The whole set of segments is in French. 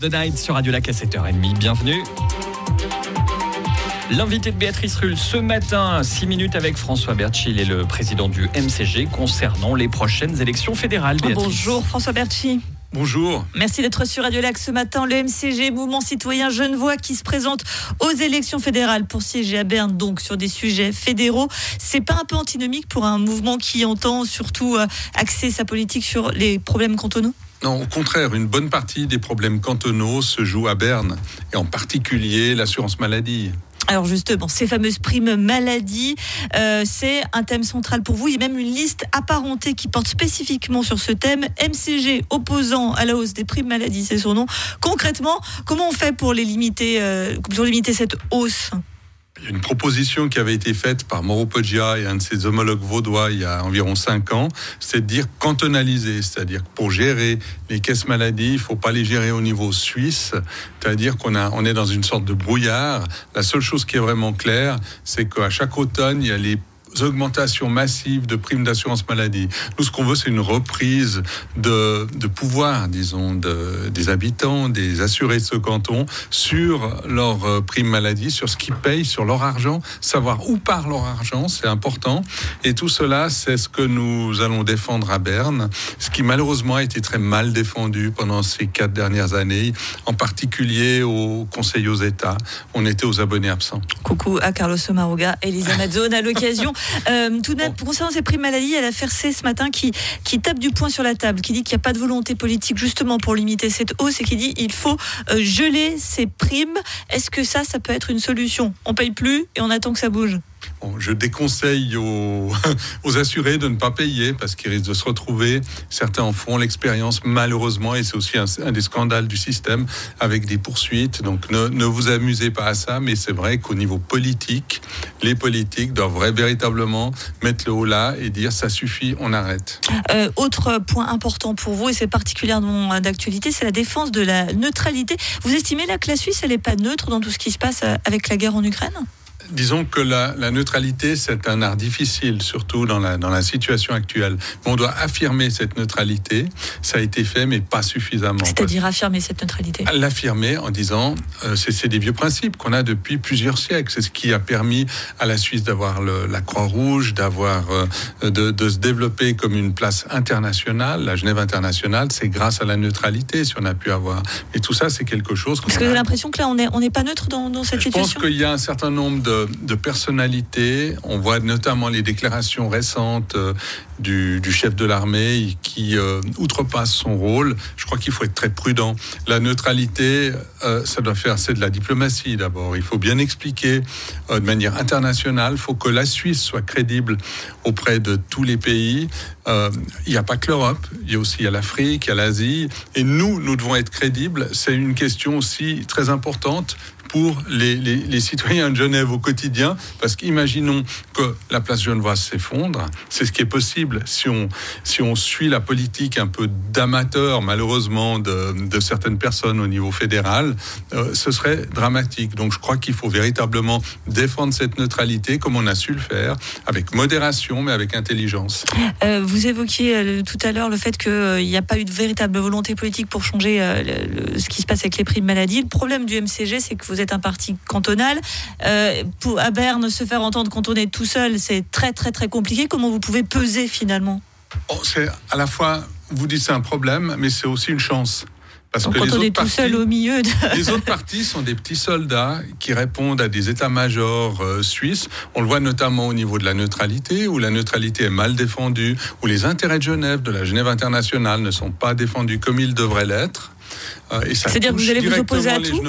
The Night sur Radio Lac à 7h30. Bienvenue. L'invité de Béatrice Rulle ce matin, 6 minutes avec François Berchi et le président du MCG concernant les prochaines élections fédérales. Béatrice. Bonjour François Berchi. Bonjour. Merci d'être sur Radio Lac ce matin. Le MCG, Mouvement Citoyen Genevois, qui se présente aux élections fédérales pour siéger à Berne, donc sur des sujets fédéraux. C'est pas un peu antinomique pour un mouvement qui entend surtout euh, axer sa politique sur les problèmes cantonaux? Non, au contraire, une bonne partie des problèmes cantonaux se jouent à Berne, et en particulier l'assurance maladie. Alors justement, ces fameuses primes maladie, euh, c'est un thème central pour vous. Il y a même une liste apparentée qui porte spécifiquement sur ce thème. MCG opposant à la hausse des primes maladie, c'est son nom. Concrètement, comment on fait pour les limiter, euh, pour limiter cette hausse? Une proposition qui avait été faite par Mauro Poggia et un de ses homologues vaudois il y a environ cinq ans, c'est de dire cantonaliser, c'est-à-dire pour gérer les caisses maladies, il ne faut pas les gérer au niveau suisse, c'est-à-dire qu'on on est dans une sorte de brouillard. La seule chose qui est vraiment claire, c'est qu'à chaque automne, il y a les augmentations massives de primes d'assurance maladie. Nous, ce qu'on veut, c'est une reprise de, de pouvoir, disons, de, des habitants, des assurés de ce canton sur leur euh, prime maladie, sur ce qu'ils payent, sur leur argent, savoir où part leur argent, c'est important. Et tout cela, c'est ce que nous allons défendre à Berne, ce qui malheureusement a été très mal défendu pendant ces quatre dernières années, en particulier au Conseil aux États. On était aux abonnés absents. Coucou à Carlos Maruga, Elisa Mazzone à l'occasion. Euh, tout de même, concernant ces primes maladie, il y a la ce matin qui, qui tape du poing sur la table, qui dit qu'il n'y a pas de volonté politique justement pour limiter cette hausse et qui dit qu'il faut euh, geler ces primes. Est-ce que ça, ça peut être une solution? On paye plus et on attend que ça bouge je déconseille aux, assurés de ne pas payer parce qu'ils risquent de se retrouver. Certains en font l'expérience malheureusement et c'est aussi un, des scandales du système avec des poursuites. Donc ne, vous amusez pas à ça, mais c'est vrai qu'au niveau politique, les politiques doivent véritablement mettre le haut là et dire ça suffit, on arrête. Euh, autre point important pour vous et c'est particulièrement d'actualité, c'est la défense de la neutralité. Vous estimez là que la Suisse elle n'est pas neutre dans tout ce qui se passe avec la guerre en Ukraine? Disons que la, neutralité, c'est un art difficile, surtout dans la, dans la situation actuelle. On doit affirmer cette neutralité. Ça a été fait, mais pas suffisamment. C'est-à-dire affirmer cette neutralité? L'affirmer en disant, euh, c'est des vieux principes qu'on a depuis plusieurs siècles. C'est ce qui a permis à la Suisse d'avoir la Croix-Rouge, d'avoir euh, de, de, se développer comme une place internationale. La Genève internationale, c'est grâce à la neutralité si on a pu avoir. Et tout ça, c'est quelque chose. Parce que j'ai l'impression que là, on n'est on pas neutre dans, dans cette situation. Je pense qu'il y a un certain nombre de de, personnalité. On voit notamment les déclarations récentes euh, du, chef de l'armée qui euh, outrepasse son rôle. Je crois qu'il faut être très prudent. La neutralité, euh, ça doit faire, c'est de la diplomatie d'abord. Il faut bien expliquer de manière internationale. Il faut que la Suisse soit crédible auprès de tous les pays. il n'y a pas que l'Europe, il y a aussi l'Afrique, l'Asie. Et nous, nous devons être crédibles. C'est une question aussi très importante pour les, citoyens de Genève au quotidien, parce qu'imaginons que la place genevoise s'effondre, c'est ce qui est possible si on, si on suit la politique un peu d'amateur, malheureusement, de, certaines personnes au niveau fédéral, euh, ce serait dramatique. Donc je crois qu'il faut véritablement défendre cette neutralité comme on a su le faire, avec modération, mais avec intelligence. Euh, vous évoquiez euh, tout à l'heure le fait qu'il n'y a pas eu de véritable volonté politique pour changer ce qui se passe avec les prix de maladie. Le problème du MCG, c'est que vous êtes un parti cantonal. Euh, pour, à Berne, se faire entendre quand on est tout seul, c'est très très très compliqué. Comment vous pouvez peser finalement? Oh, C'est à la fois, vous dites c'est un problème, mais c'est aussi une chance. Parce que quand les on est tout seul au milieu. les autres partis sont des petits soldats qui répondent à des états-majors euh, suisses. On le voit notamment au niveau de la neutralité, où la neutralité est mal défendue, où les intérêts de Genève, de la Genève internationale, ne sont pas défendus comme ils devraient l'être. Euh, C'est-à-dire que vous allez vous opposer à tout?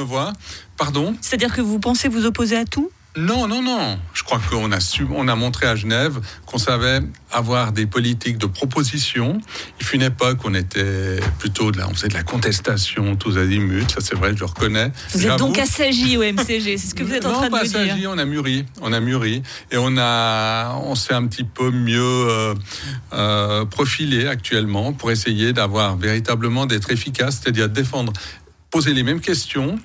Pardon C'est-à-dire que vous pensez vous opposer à tout non, non, non. Je crois qu'on a, on a montré à Genève qu'on savait avoir des politiques de proposition. Il fut une époque où on était plutôt de la, on faisait de la contestation tous azimuts. Ça, c'est vrai, je le reconnais. Vous êtes donc assagi au MCG, c'est ce que vous êtes en train de me assagi, dire. on a mûri, on a mûri, et on a, on s'est un petit peu mieux euh, euh, profilé actuellement pour essayer d'avoir véritablement d'être efficace, c'est-à-dire défendre, poser les mêmes questions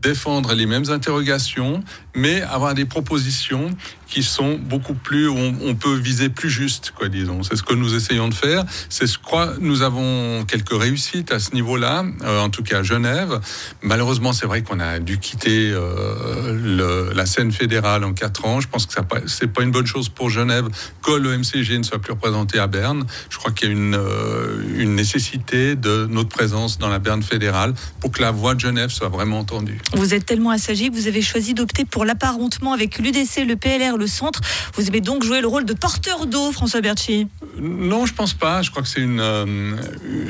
défendre les mêmes interrogations, mais avoir des propositions qui sont beaucoup plus, on, peut viser plus juste, quoi, disons. C'est ce que nous essayons de faire. C'est ce crois, nous avons quelques réussites à ce niveau-là, euh, en tout cas à Genève. Malheureusement, c'est vrai qu'on a dû quitter euh, la scène fédérale en quatre ans. Je pense que c'est pas une bonne chose pour Genève que le MCG ne soit plus représenté à Berne. Je crois qu'il y a une, euh, une nécessité de notre présence dans la Berne fédérale pour que la voix de Genève soit vraiment entendue. Vous êtes tellement assagi que vous avez choisi d'opter pour l'apparentement avec l'UDC, le PLR, le centre. Vous avez donc joué le rôle de porteur d'eau, François Berchi Non, je pense pas. Je crois que c'est une. Euh,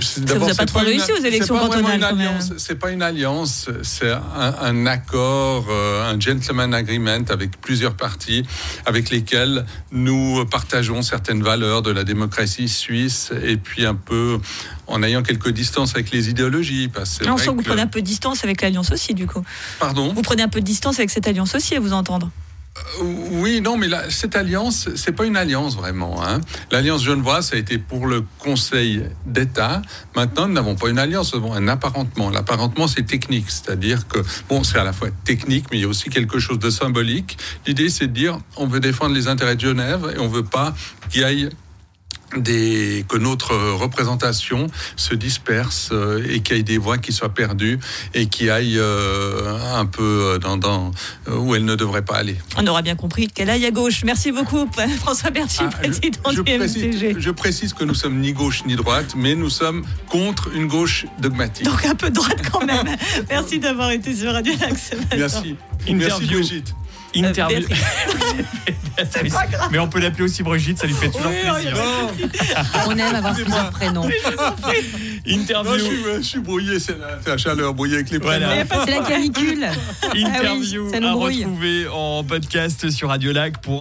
ça vous a pas trop réussi aux élections cantonales C'est pas une alliance, c'est un, un, accord, euh, un gentleman agreement avec plusieurs partis avec lesquels nous partageons certaines valeurs de la démocratie suisse et puis un peu en ayant quelques distances avec les idéologies. Parce que vous prenez un peu de distance avec l'alliance aussi, du coup. Pardon? Vous prenez un peu de distance avec cette alliance aussi, à vous entendre. Euh, oui, non, mais cette alliance, c'est pas une alliance vraiment. Hein. L'alliance genevoise, ça a été pour le Conseil d'État. Maintenant, nous n'avons pas une alliance, nous avons un apparentement. L'apparentement, c'est technique, c'est-à-dire que bon, c'est à la fois technique, mais il y a aussi quelque chose de symbolique. L'idée, c'est de dire, on veut défendre les intérêts de Genève et on veut pas qu'il y aille des, que notre représentation se disperse euh, et qu'il y ait des voix qui soient perdues et qui aillent euh, un peu dans, dans, où elles ne devraient pas aller. On aura bien compris qu'elle aille à gauche. Merci beaucoup, François Berti, ah, président je, du précise, Je précise que nous sommes ni gauche ni droite, mais nous sommes contre une gauche dogmatique. Donc un peu droite quand même. Merci d'avoir été sur Radio Lax. Merci. Merci Brigitte. Interview. Mais on peut l'appeler aussi Brigitte, ça lui fait toujours plaisir. On aime avoir plusieurs prénoms. Interview. je, suis, brouillé, c'est la, chaleur, brouillé avec les prénoms. C'est la canicule. Interview ah oui, à retrouver en podcast sur Radio Lac pour